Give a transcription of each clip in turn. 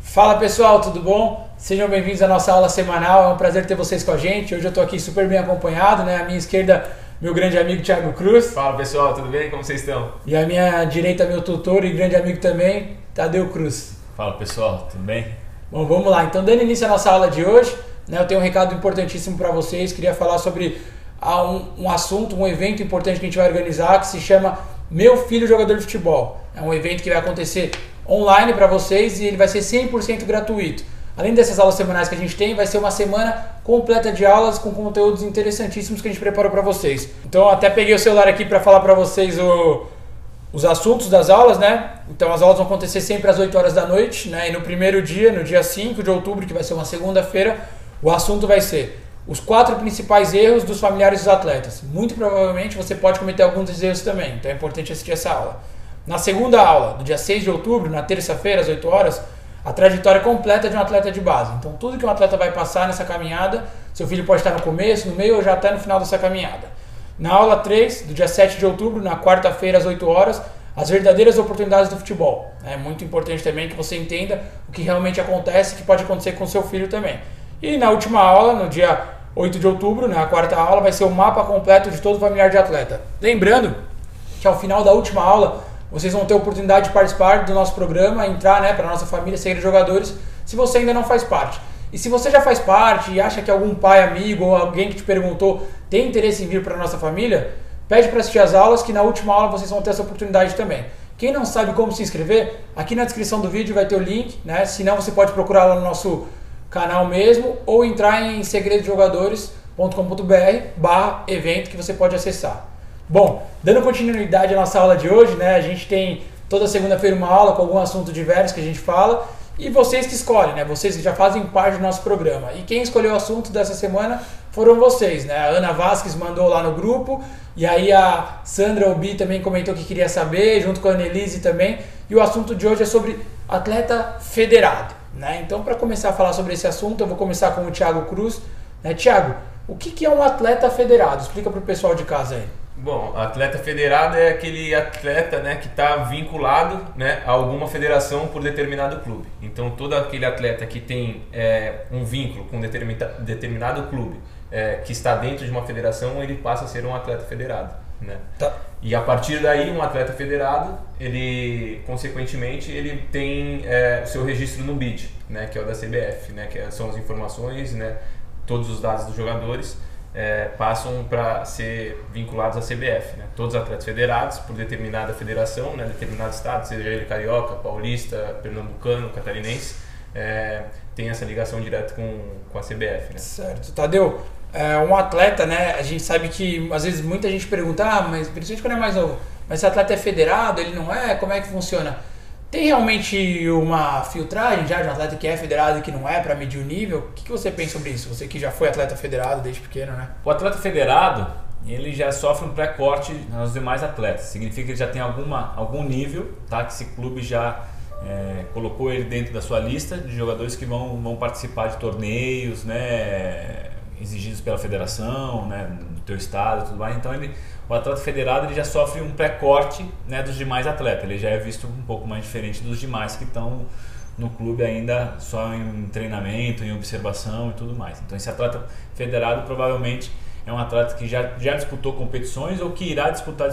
Fala pessoal, tudo bom? Sejam bem-vindos à nossa aula semanal. É um prazer ter vocês com a gente. Hoje eu estou aqui super bem acompanhado, né? À minha esquerda, meu grande amigo Thiago Cruz. Fala pessoal, tudo bem? Como vocês estão? E à minha direita, meu tutor e grande amigo também, Tadeu Cruz. Fala pessoal, tudo bem? Bom, vamos lá. Então, dando início à nossa aula de hoje, né, eu tenho um recado importantíssimo para vocês. Queria falar sobre ah, um, um assunto, um evento importante que a gente vai organizar que se chama Meu Filho Jogador de Futebol. É um evento que vai acontecer online para vocês e ele vai ser 100% gratuito. Além dessas aulas semanais que a gente tem, vai ser uma semana completa de aulas com conteúdos interessantíssimos que a gente preparou para vocês. Então, até peguei o celular aqui para falar para vocês o, os assuntos das aulas, né? Então, as aulas vão acontecer sempre às 8 horas da noite, né? E no primeiro dia, no dia 5 de outubro, que vai ser uma segunda-feira, o assunto vai ser os quatro principais erros dos familiares dos atletas. Muito provavelmente você pode cometer alguns desses erros também, então é importante assistir essa aula. Na segunda aula, do dia 6 de outubro, na terça-feira, às 8 horas, a trajetória completa de um atleta de base. Então, tudo que um atleta vai passar nessa caminhada, seu filho pode estar no começo, no meio ou já até no final dessa caminhada. Na aula 3, do dia 7 de outubro, na quarta-feira, às 8 horas, as verdadeiras oportunidades do futebol. É muito importante também que você entenda o que realmente acontece, que pode acontecer com seu filho também. E na última aula, no dia 8 de outubro, na quarta aula, vai ser o mapa completo de todo o familiar de atleta. Lembrando que ao final da última aula, vocês vão ter a oportunidade de participar do nosso programa, entrar né, para a nossa família, ser jogadores, se você ainda não faz parte. E se você já faz parte e acha que algum pai, amigo ou alguém que te perguntou tem interesse em vir para a nossa família, pede para assistir as aulas, que na última aula vocês vão ter essa oportunidade também. Quem não sabe como se inscrever, aqui na descrição do vídeo vai ter o link, né? Se não, você pode procurar lá no nosso canal mesmo ou entrar em segredojogadores.com.br barra evento que você pode acessar. Bom, dando continuidade à nossa aula de hoje, né? A gente tem toda segunda-feira uma aula com algum assunto diverso que a gente fala e vocês que escolhem, né? Vocês que já fazem parte do nosso programa. E quem escolheu o assunto dessa semana foram vocês, né? A Ana Vasques mandou lá no grupo e aí a Sandra Obi também comentou que queria saber, junto com a Annelise também. E o assunto de hoje é sobre atleta federado, né? Então, para começar a falar sobre esse assunto, eu vou começar com o Thiago Cruz. Né? Thiago, o que é um atleta federado? Explica para o pessoal de casa aí. Bom, atleta federado é aquele atleta né, que está vinculado né, a alguma federação por determinado clube. Então, todo aquele atleta que tem é, um vínculo com determinado, determinado clube é, que está dentro de uma federação, ele passa a ser um atleta federado. Né? Tá. E a partir daí, um atleta federado, ele, consequentemente, ele tem é, seu registro no BID, né, que é o da CBF, né, que é, são as informações, né, todos os dados dos jogadores é, passam para ser vinculados à CBF. Né? Todos os atletas federados por determinada federação, né? determinado estado, seja ele carioca, paulista, pernambucano, catarinense, é, tem essa ligação direta com, com a CBF. Né? Certo. Tadeu, é, um atleta, né? A gente sabe que às vezes muita gente pergunta, ah, mas principalmente quando é mais novo, mas esse atleta é federado, ele não é? Como é que funciona? Tem realmente uma filtragem já de um atleta que é federado e que não é para medir o nível? O que, que você pensa sobre isso? Você que já foi atleta federado desde pequeno, né? O atleta federado, ele já sofre um pré-corte nos demais atletas. Significa que ele já tem alguma, algum nível, tá? Que esse clube já é, colocou ele dentro da sua lista de jogadores que vão, vão participar de torneios, né? Exigidos pela federação, né? Do teu estado e tudo mais. Então ele o atleta federado ele já sofre um pré-corte né, dos demais atletas. Ele já é visto um pouco mais diferente dos demais que estão no clube ainda só em treinamento, em observação e tudo mais. Então esse atleta federado provavelmente é um atleta que já, já disputou competições ou que irá disputar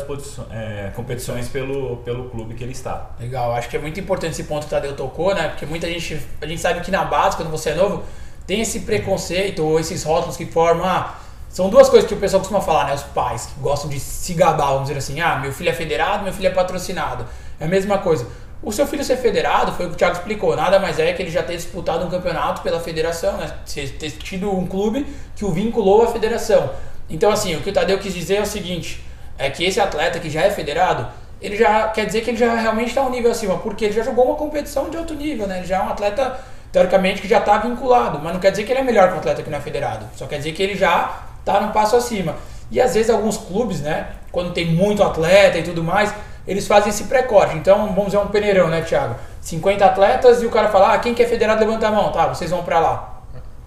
é, competições pelo, pelo clube que ele está. Legal, acho que é muito importante esse ponto que o Tadeu tocou, né? Porque muita gente, a gente sabe que na base, quando você é novo, tem esse preconceito ou esses rótulos que formam, ah, são duas coisas que o pessoal costuma falar, né? Os pais que gostam de se gabar, vamos dizer assim, ah, meu filho é federado, meu filho é patrocinado. É a mesma coisa. O seu filho ser federado, foi o que o Thiago explicou, nada mais é que ele já ter disputado um campeonato pela federação, né? Ter tido um clube que o vinculou à federação. Então, assim, o que o Tadeu quis dizer é o seguinte: é que esse atleta que já é federado, ele já quer dizer que ele já realmente está um nível acima, porque ele já jogou uma competição de alto nível, né? Ele já é um atleta, teoricamente, que já está vinculado, mas não quer dizer que ele é melhor que um atleta que não é federado. Só quer dizer que ele já tá um passo acima. E às vezes alguns clubes, né, quando tem muito atleta e tudo mais, eles fazem esse pré-corte. Então, vamos dizer um peneirão, né, Thiago? 50 atletas e o cara fala, ah, quem quer é federado levanta a mão, tá, vocês vão para lá.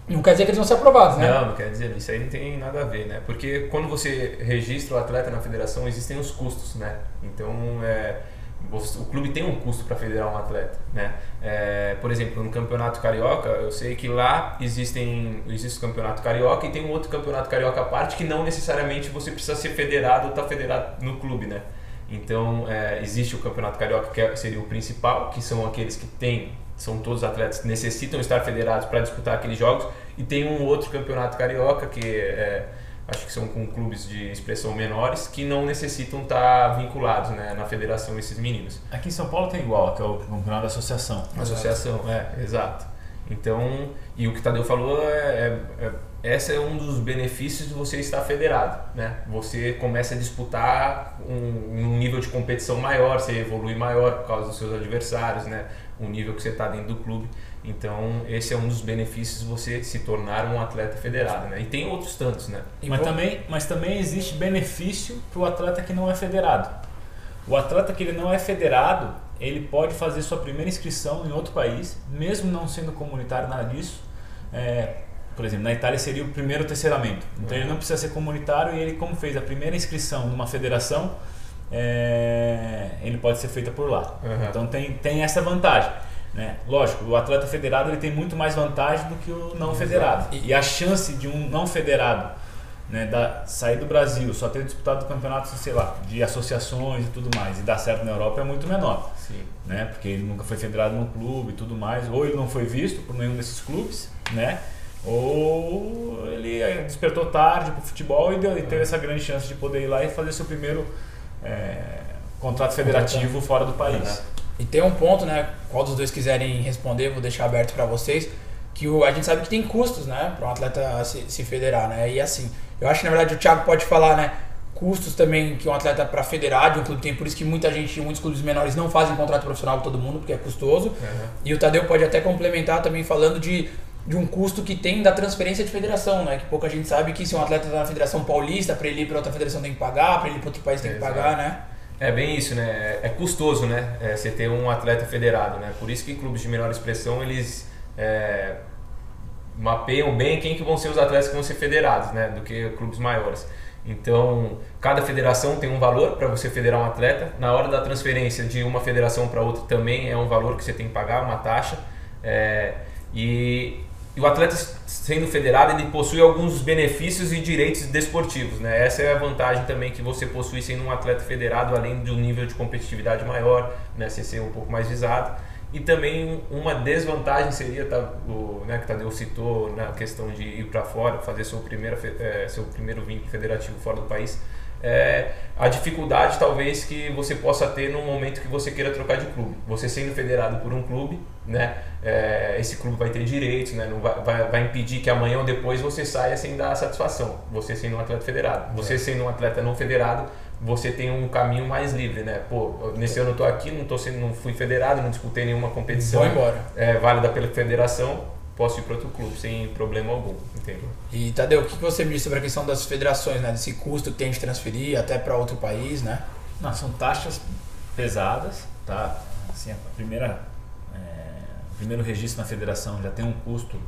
Não quer dizer que eles vão ser aprovados, né? Não, não quer dizer, isso aí não tem nada a ver, né? Porque quando você registra o atleta na federação, existem os custos, né? Então, é, o clube tem um custo para federar um atleta, né? É, por exemplo, no campeonato carioca, eu sei que lá existem existe o campeonato carioca e tem um outro campeonato carioca à parte que não necessariamente você precisa ser federado ou estar tá federado no clube, né? Então é, existe o campeonato carioca que é, seria o principal, que são aqueles que têm são todos atletas que necessitam estar federados para disputar aqueles jogos e tem um outro campeonato carioca que é acho que são com clubes de expressão menores que não necessitam estar vinculados né, na federação esses meninos. Aqui em São Paulo tem igual, que é o campeonato da associação. Associação, é, exato. Então, e o que o Tadeu falou é, é, é esse é um dos benefícios de você estar federado, né? Você começa a disputar um, um nível de competição maior, você evolui maior por causa dos seus adversários, né? O nível que você está dentro do clube. Então, esse é um dos benefícios de você se tornar um atleta federado, né? E tem outros tantos, né? Mas também, mas também existe benefício para o atleta que não é federado. O atleta que ele não é federado, ele pode fazer sua primeira inscrição em outro país, mesmo não sendo comunitário nada disso. É, por exemplo, na Itália seria o primeiro terceiramento. Então uhum. ele não precisa ser comunitário e ele, como fez a primeira inscrição numa federação, é, ele pode ser feita por lá. Uhum. Então tem, tem essa vantagem. Né? Lógico, o atleta federado ele tem muito mais vantagem do que o não federado. E a chance de um não federado né, da, sair do Brasil, só ter disputado campeonatos, sei lá, de associações e tudo mais, e dar certo na Europa é muito menor. Sim. Né? Porque ele nunca foi federado num clube e tudo mais, ou ele não foi visto por nenhum desses clubes, né? ou ele despertou tarde para o futebol e, deu, e teve essa grande chance de poder ir lá e fazer seu primeiro é, contrato federativo fora do país. E tem um ponto, né? Qual dos dois quiserem responder, vou deixar aberto para vocês. Que o, a gente sabe que tem custos, né? Para um atleta se, se federar, né? E assim, eu acho que na verdade o Thiago pode falar, né? Custos também que um atleta para federar de um clube tem, por isso que muita gente, muitos clubes menores não fazem contrato profissional com todo mundo, porque é custoso. Uhum. E o Tadeu pode até complementar também falando de, de um custo que tem da transferência de federação, né? Que pouca gente sabe que se um atleta está na Federação Paulista, para ele ir para outra federação tem que pagar, para ele ir para outro país tem que pagar, né? É bem isso, né? É custoso, né? É, você ter um atleta federado, né? Por isso que clubes de menor expressão eles é, mapeiam bem quem que vão ser os atletas que vão ser federados, né? Do que clubes maiores. Então, cada federação tem um valor para você federar um atleta. Na hora da transferência de uma federação para outra também é um valor que você tem que pagar, uma taxa. É, e e o atleta sendo federado, ele possui alguns benefícios e direitos desportivos, né? Essa é a vantagem também que você possui sendo um atleta federado, além de um nível de competitividade maior, né? Você ser um pouco mais visado. E também uma desvantagem seria, tá, o, né, que Tadeu citou na questão de ir para fora, fazer seu primeiro, é, seu primeiro vínculo federativo fora do país, é, a dificuldade talvez que você possa ter no momento que você queira trocar de clube. Você sendo federado por um clube, né, é, esse clube vai ter direitos, né, não vai, vai, vai, impedir que amanhã ou depois você saia sem dar satisfação. Você sendo um atleta federado. Você sendo um atleta não federado, você tem um caminho mais livre, né? Pô, nesse ano eu tô aqui, não tô sendo, não fui federado, não disputei nenhuma competição. Vou embora. É, válida pela federação posso ir para outro clube sem problema algum, entendeu? E Tadeu, o que você me disse sobre a questão das federações, né? Desse custo que tem de transferir até para outro país, né? Não, são taxas pesadas, tá? Assim, a primeira, é, o primeiro registro na federação já tem um custo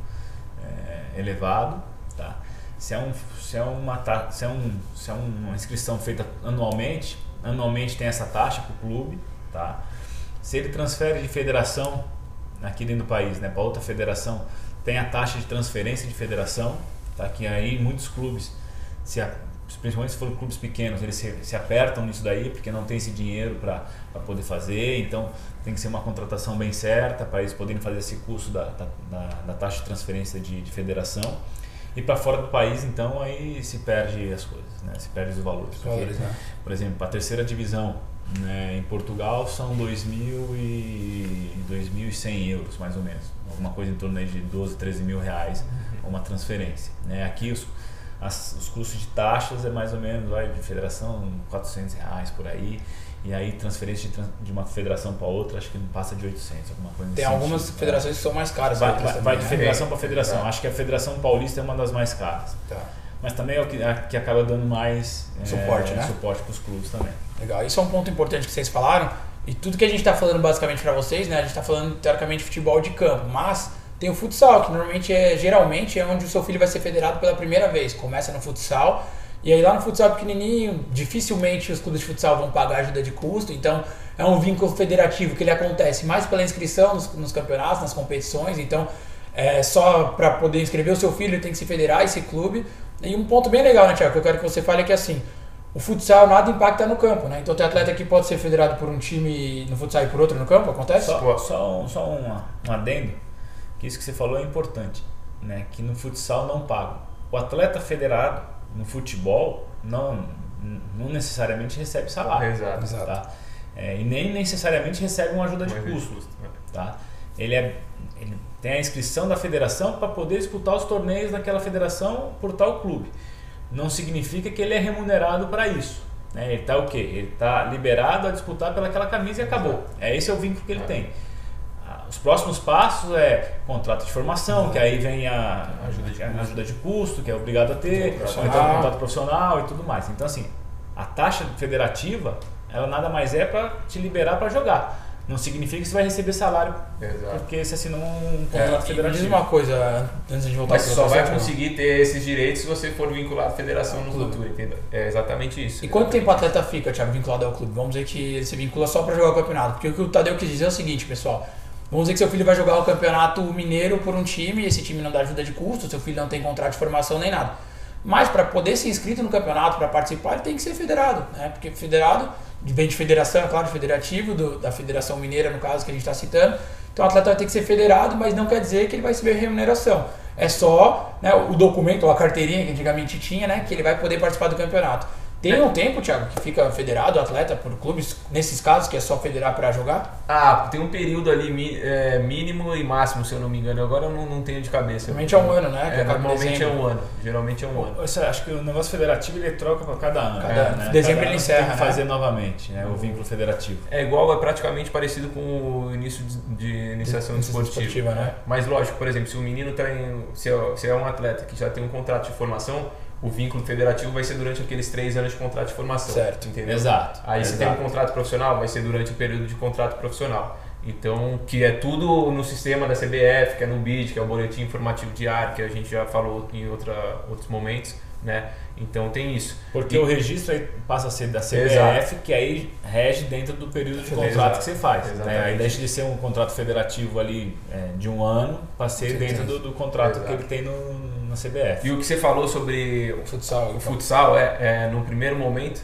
é, elevado, tá? Se é, um, se, é uma, se, é um, se é uma inscrição feita anualmente, anualmente tem essa taxa para o clube, tá? Se ele transfere de federação aqui dentro do país, né, para outra federação, tem a taxa de transferência de federação, tá? que aí muitos clubes, se a, principalmente se forem clubes pequenos, eles se, se, apertam nisso daí, porque não tem esse dinheiro para poder fazer, então tem que ser uma contratação bem certa para eles poderem fazer esse custo da, da, da, taxa de transferência de, de federação. E para fora do país, então, aí se perde as coisas, né? se perde os valores. Porque, valores né? Por exemplo, a terceira divisão né? Em Portugal são 2.100 euros, mais ou menos. Alguma coisa em torno de 12, 13 mil reais uma transferência. Né? Aqui os, as, os custos de taxas é mais ou menos, vai, de federação, 400 reais por aí. E aí transferência de, de uma federação para outra, acho que não passa de 800, alguma coisa Tem algumas sentido, federações que são mais caras. Vai, vai, vai de né? federação para federação. É. Acho que a Federação Paulista é uma das mais caras. Tá. Mas também é o que, a, que acaba dando mais suporte, é, né? suporte para os clubes também. Legal. Isso é um ponto importante que vocês falaram. E tudo que a gente está falando basicamente para vocês, né? A gente está falando teoricamente futebol de campo, mas tem o futsal, que normalmente é geralmente é onde o seu filho vai ser federado pela primeira vez. Começa no futsal E aí lá no futsal pequenininho, dificilmente os clubes de futsal vão pagar ajuda de custo, então é um vínculo federativo que ele acontece mais pela inscrição nos, nos campeonatos, nas competições, então é só para poder inscrever o seu filho tem que se federar esse clube. E um ponto bem legal, né, Tiago, que eu quero que você fale é que assim, o futsal nada impacta no campo, né? Então tem atleta que pode ser federado por um time no futsal e por outro no campo, acontece? Só, só, um, só uma, um adendo, que isso que você falou é importante, né? Que no futsal não paga. O atleta federado no futebol não, não necessariamente recebe salário. Exato. Exato. Tá? É, e nem necessariamente recebe uma ajuda de custo. né? Tá? Ele, é, ele tem a inscrição da federação para poder disputar os torneios daquela federação por tal clube. Não significa que ele é remunerado para isso. Né? Ele está o quê? Ele está liberado a disputar pelaquela camisa e acabou. É esse é o vínculo que ele tem. Os próximos passos é contrato de formação, que aí vem a ajuda de, a ajuda de custo, que é obrigado a ter, ou então contrato profissional e tudo mais. Então, assim, a taxa federativa, ela nada mais é para te liberar para jogar. Não significa que você vai receber salário Exato. porque você assinou um É, contrato e me diz federativo. uma coisa, antes de voltar Mas só vai conseguir ter esses direitos se você for vinculado à federação no futuro, entendeu? É exatamente isso. E quanto tempo o atleta fica, Thiago, vinculado ao clube? Vamos dizer que ele se vincula só para jogar o campeonato. Porque o que o Tadeu quis dizer é o seguinte, pessoal. Vamos dizer que seu filho vai jogar o campeonato mineiro por um time, e esse time não dá ajuda de custo, seu filho não tem contrato de formação nem nada. Mas para poder ser inscrito no campeonato, para participar, ele tem que ser federado, né? Porque federado vem de federação, é claro, federativo, do- da Federação Mineira, no caso, que a gente está citando. Então o atleta vai ter que ser federado, mas não quer dizer que ele vai receber remuneração. É só né, o documento ou a carteirinha que antigamente tinha, né? Que ele vai poder participar do campeonato. Tem um tempo, Thiago, que fica federado o atleta por clubes, nesses casos, que é só federar para jogar? Ah, tem um período ali é, mínimo e máximo, se eu não me engano. Agora eu não, não tenho de cabeça. Normalmente é um ano, né? É, normalmente é um ano. Geralmente é um ano. Eu acho que o negócio federativo ele troca para cada ano. Cada né? ano. Né? Dezembro Cada ele encerra, Tem que né? fazer novamente né? o vínculo federativo. É igual, é praticamente parecido com o início de, de iniciação Iniciação desportiva. esportiva, né? Mas lógico, por exemplo, se o menino tá em. Se é, se é um atleta que já tem um contrato de formação, o vínculo federativo vai ser durante aqueles três anos de contrato de formação. Certo. Entendeu? Exato. Aí se tem um contrato profissional, vai ser durante o período de contrato profissional. Então, que é tudo no sistema da CBF, que é no BID, que é o Boletim Informativo Diário, que a gente já falou em outra, outros momentos, né? Então tem isso. Porque E- o registro aí passa a ser da CBF, Exato. que aí rege dentro do período de contrato Exato. que você faz. Né? Aí deixa de ser um contrato federativo ali é, de um ano para ser Com dentro do, do contrato Exato. que ele tem no, na CBF. E o que você falou sobre Futsal. o então. futsal é, é, no primeiro momento,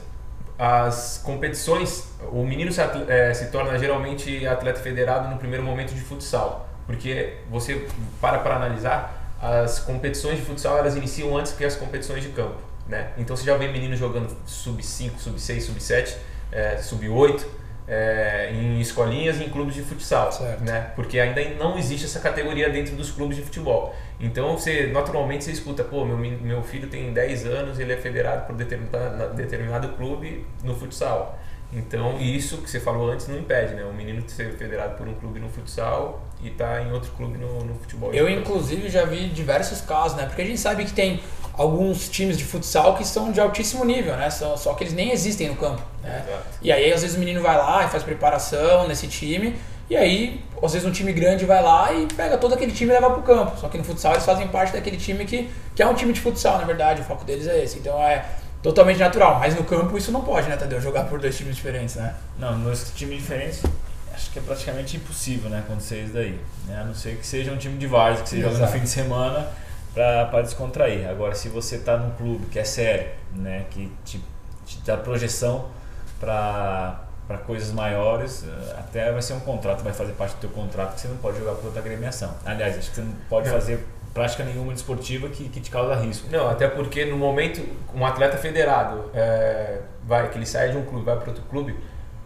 as competições, o menino se, é, se torna geralmente atleta federado no primeiro momento de futsal, porque você para para analisar, as competições de futsal elas iniciam antes que as competições de campo, né? Então você já vê meninos jogando sub 5, sub 6, sub 7, é, sub 8 é, em escolinhas e em clubes de futsal, Certo. né? Porque ainda não existe essa categoria dentro dos clubes de futebol. Então você naturalmente você escuta, pô, meu, meu filho tem 10 anos, ele é federado por determinado, determinado clube no futsal. Então isso que você falou antes não impede, né? O menino de ser federado por um clube no futsal e tá em outro clube no, no futebol. Eu, inclusive, já vi diversos casos, né? Porque a gente sabe que tem alguns times de futsal que são de altíssimo nível, né? Só, só que eles nem existem no campo, né? E aí, às vezes, o menino vai lá e faz preparação nesse time. E aí, às vezes, um time grande vai lá e pega todo aquele time e leva pro campo. Só que no futsal eles fazem parte daquele time que, que é um time de futsal, na verdade. O foco deles é esse. Então é totalmente natural. Mas no campo isso não pode, né, Tadeu? Jogar por dois times diferentes, né? Não, nos times diferentes, acho que é praticamente impossível né, acontecer isso daí. Né? A não ser que seja um time de várzea, que você joga no fim de semana para descontrair. Agora, se você está num clube que é sério, né, que te, te dá projeção para coisas maiores, eh, até vai ser um contrato, vai fazer parte do teu contrato que você não pode jogar por outra agremiação. Aliás, acho que você não pode Não. fazer prática nenhuma desportiva que, que te causa risco. Não, até porque no momento um atleta federado é, vai que ele sai de um clube vai para outro clube,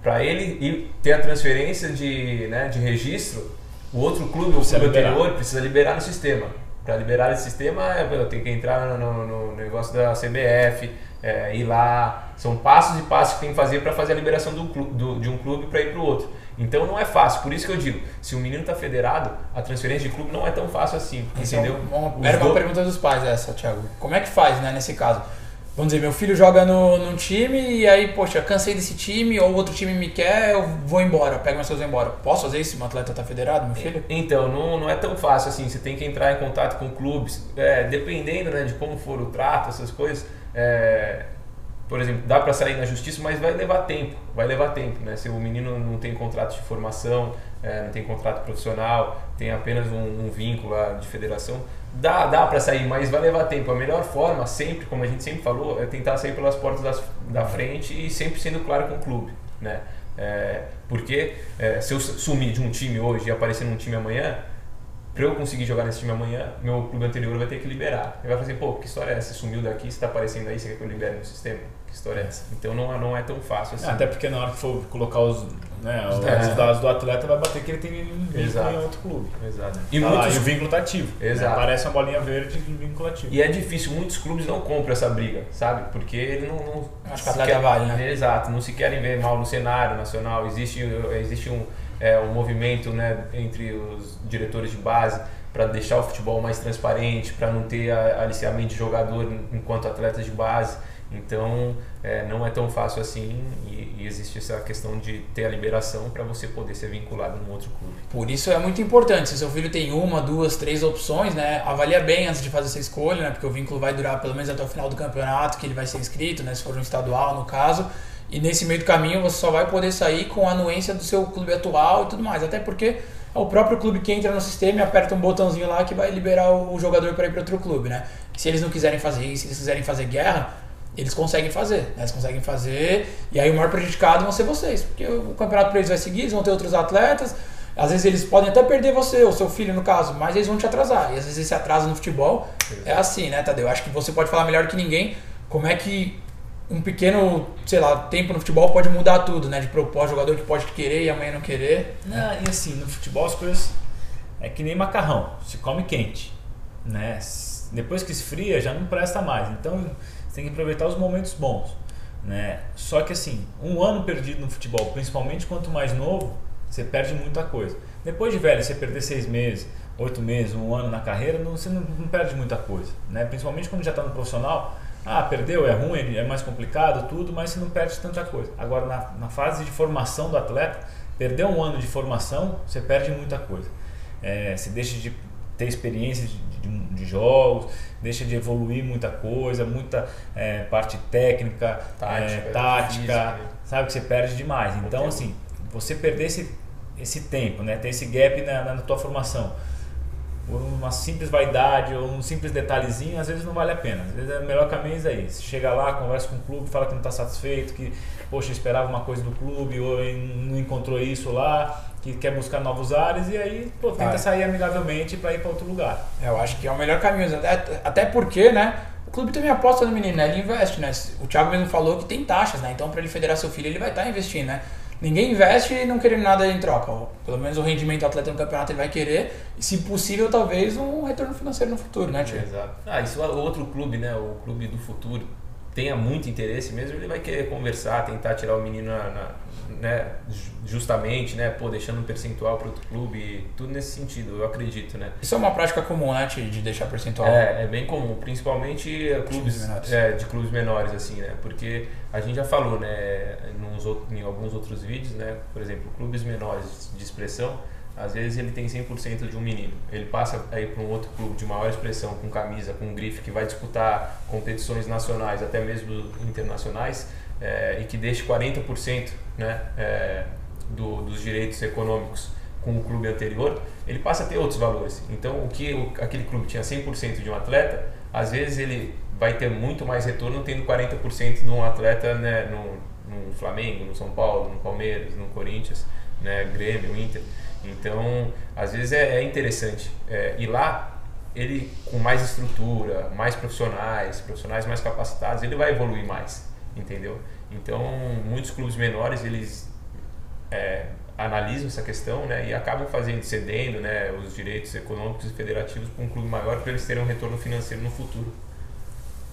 para ele ir ter a transferência de, né, de registro, o outro clube, o clube liberar. anterior precisa liberar no sistema. Para liberar esse sistema, é, eu tenho que entrar no, no- no negócio da CBF, é, ir lá. São passos e passos que tem que fazer para fazer a liberação do, do- de um clube para ir para o outro. Então não é fácil. Por isso que eu digo, se o menino está federado, a transferência de clube não é tão fácil assim, Essa entendeu? uma- era uma do- pergunta dos pais essa, Thiago. Como é que faz, né, nesse caso? Vamos dizer, meu filho joga no, num time e aí, poxa, cansei desse time, ou outro time me quer, eu vou embora, pego minhas coisas e vou embora. Posso fazer isso se meu atleta tá federado, meu filho? Então, não, não é tão fácil assim. Você tem que entrar em contato com clubes. É, dependendo né, de como for o trato, essas coisas, é, por exemplo, dá para sair na justiça, mas vai levar tempo, vai levar tempo, né? Se o menino não tem contrato de formação, é, não tem contrato profissional, tem apenas um, um vínculo de federação, dá, dá para sair, mas vai levar tempo. A melhor forma, sempre, como a gente sempre falou, é tentar sair pelas portas das, da frente e sempre sendo claro com o clube, né? É, porque é, se eu sumir de um time hoje e aparecer num time amanhã, para eu conseguir jogar nesse time amanhã, meu clube anterior vai ter que liberar. Ele vai fazer, assim, pô, que história é essa? Você sumiu daqui, você está aparecendo aí, você quer que eu libere no sistema? Que história é essa? Então não, não é tão fácil assim. Até porque na hora que for colocar os, né, os é. dados do atleta, vai bater que ele tem vínculo Exato. em outro clube. Exato. E, tá muitos... lá, e o vínculo tá ativo. Né? Exato. Né? Parece uma bolinha verde de vínculo ativo. E é difícil, muitos clubes não compram essa briga, sabe? Porque ele não. não Acho que atleta quer... vale, né? Exato, não se querem ver mal no cenário nacional. Existe, existe um, é, um movimento né, entre os diretores de base para deixar o futebol mais transparente, para não ter aliciamento de jogador enquanto atletas de base. Então, é, não é tão fácil assim e, e, existe essa questão de ter a liberação para você poder ser vinculado num outro clube. Por isso é muito importante, se seu filho tem uma, duas, três opções, né, avalia bem antes de fazer essa escolha, né, porque o vínculo vai durar pelo menos até o final do campeonato, que ele vai ser inscrito, né, se for um estadual no caso, e nesse meio do caminho você só vai poder sair com a anuência do seu clube atual e tudo mais, até porque é o próprio clube que entra no sistema e aperta um botãozinho lá que vai liberar o jogador para ir para outro clube, né? Se eles não quiserem fazer isso, se eles quiserem fazer guerra, eles conseguem fazer, né? Eles conseguem fazer e aí o maior prejudicado vão ser vocês, porque o campeonato para eles vai seguir, eles vão ter outros atletas, às vezes eles podem até perder você, ou seu filho no caso, mas eles vão te atrasar. E às vezes esse atraso no futebol é assim, né, Tadeu? Acho que você pode falar melhor que ninguém como é que um pequeno, sei lá, tempo no futebol pode mudar tudo, né? De propósito, jogador que pode querer e amanhã não querer. Não, e assim, no futebol as coisas é que nem macarrão, se come quente, né? Depois que esfria já não presta mais. Então você tem que aproveitar os momentos bons, né? Só que assim, um ano perdido no futebol, principalmente quanto mais novo, você perde muita coisa. Depois de velho, você perder seis meses, oito meses, um ano na carreira, não, você não, não perde muita coisa, né? Principalmente quando já está no profissional, ah, perdeu, é ruim, é mais complicado, tudo, mas você não perde tanta coisa. Agora, na, na fase de formação do atleta, perder um ano de formação, você perde muita coisa. É, você deixa de ter experiência de, de, de, jogos, deixa de evoluir muita coisa, muita é, parte técnica, tática, é, tática sabe que você perde demais. Então, assim, você perder esse, esse tempo, né, ter esse gap na, na tua formação por uma simples vaidade ou um simples detalhezinho, às vezes não vale a pena. Às vezes é o melhor caminho é isso. Chega lá, conversa com o clube, fala que não está satisfeito, que, poxa, esperava uma coisa do clube ou não encontrou isso lá, que quer buscar novos ares e aí, pô, tenta Vai. sair amigavelmente para ir para outro lugar. É, eu acho que é o melhor caminho. Até porque, né, o clube também aposta no menino, né? Ele investe, né? O Thiago mesmo falou que tem taxas, né? Então, para ele federar seu filho, ele vai estar tá investindo, né? Ninguém investe não querendo nada em troca. Pelo menos o rendimento do atleta no campeonato ele vai querer. E, se possível, talvez um retorno financeiro no futuro, né, Tio? Exato. Ah, isso o outro clube, né? O clube do futuro tenha muito interesse mesmo, ele vai querer conversar, tentar tirar o menino na, na né, justamente, né, pô, deixando um percentual para outro clube, tudo nesse sentido, eu acredito, né. Isso é uma prática comum, né, de deixar percentual? É, é bem comum, principalmente clubes é, de clubes menores, assim, né, porque a gente já falou, né, nos, em alguns outros vídeos, né, por exemplo, clubes menores de expressão, às vezes ele tem 100% de um menino. Ele passa aí para um outro clube de maior expressão, com camisa, com grife, que vai disputar competições nacionais, até mesmo internacionais, é, e que deixe 40% né, é, do, dos direitos econômicos com o clube anterior, ele passa a ter outros valores. Então, o que o, aquele clube tinha 100% de um atleta, às vezes ele vai ter muito mais retorno tendo 40% de um atleta né, no, no Flamengo, no São Paulo, no Palmeiras, no Corinthians, né, Grêmio, Inter. Então, às vezes é, é interessante. É, e lá, ele com mais estrutura, mais profissionais, profissionais mais capacitados, ele vai evoluir mais, entendeu? Então, muitos clubes menores, eles é, analisam essa questão né, e acabam fazendo, cedendo né, os direitos econômicos e federativos para um clube maior para eles terem um retorno financeiro no futuro.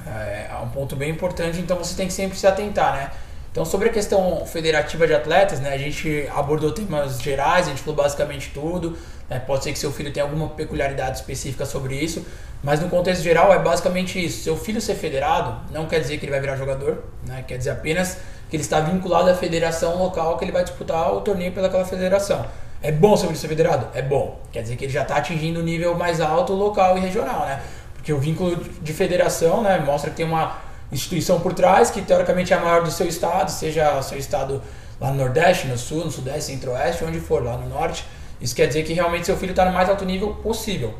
É, um ponto bem importante, então você tem que sempre se atentar, né? Então, sobre a questão federativa de atletas, né, a gente abordou temas gerais, a gente falou basicamente tudo. Né, pode ser que seu filho tenha alguma peculiaridade específica sobre isso, mas no contexto geral é basicamente isso. Seu filho ser federado não quer dizer que ele vai virar jogador, né, quer dizer apenas que ele está vinculado à federação local que ele vai disputar o torneio pelaquela federação. É bom seu filho ser federado? É bom. Quer dizer que ele já está atingindo o nível mais alto local e regional, né? Porque o vínculo de federação né, mostra que tem uma instituição por trás, que teoricamente é a maior do seu estado, seja o seu estado lá no Nordeste, no Sul, no Sudeste, Centro-Oeste, onde for, lá no Norte. Isso quer dizer que realmente seu filho está no mais alto nível possível.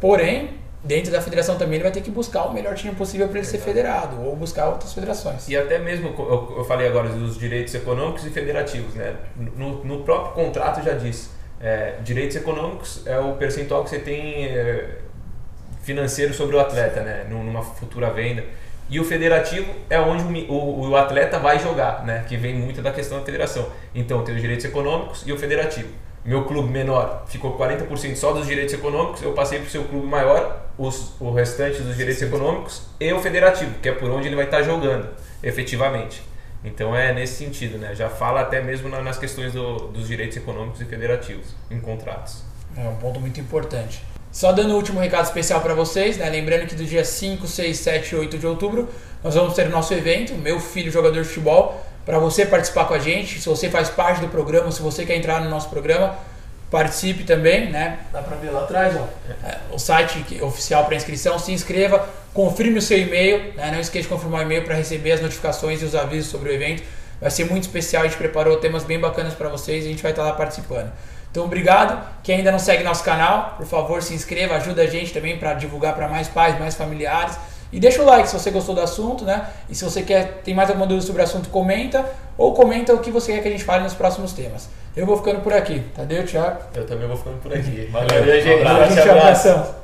Porém, dentro da federação também ele vai ter que buscar o melhor time possível para ele ser federado ou buscar outras federações. E até mesmo, eu falei agora dos direitos econômicos e federativos, né? No, no próprio contrato já diz, é, direitos econômicos é o percentual que você tem é, financeiro sobre o atleta, né? Numa futura venda. E o federativo é onde o, o, o, atleta vai jogar, né? Que vem muito da questão da federação. Então tem os direitos econômicos e o federativo. Meu clube menor ficou 40% só dos direitos econômicos, eu passei para o seu clube maior, os, o restante dos direitos econômicos e o federativo, que é por onde ele vai estar jogando, efetivamente. Então é nesse sentido, né? Já fala até mesmo nas questões do, dos direitos econômicos e federativos em contratos. É um ponto muito importante. Só dando o um último recado especial para vocês, né? lembrando que do dia 5, 6, 7 e 8 de outubro nós vamos ter o nosso evento, Meu Filho Jogador de Futebol, para você participar com a gente. Se você faz parte do programa, se você quer entrar no nosso programa, participe também, né? Dá para ver lá atrás, ó, é, o site oficial para inscrição, se inscreva, confirme o seu e-mail, né? não esqueça de confirmar o e-mail para receber as notificações e os avisos sobre o evento. Vai ser muito especial, a gente preparou temas bem bacanas para vocês e a gente vai estar lá participando. Então, obrigado. Quem ainda não segue nosso canal, por favor, se inscreva, ajuda a gente também para divulgar para mais pais, mais familiares. E deixa o like se você gostou do assunto, né? E se você quer tem mais alguma dúvida sobre o assunto, comenta ou comenta o que você quer que a gente fale nos próximos temas. Eu vou ficando por aqui. Tadeu, Thiago? Eu também vou ficando por aqui. Valeu, Valeu gente. Um abraço. abraço.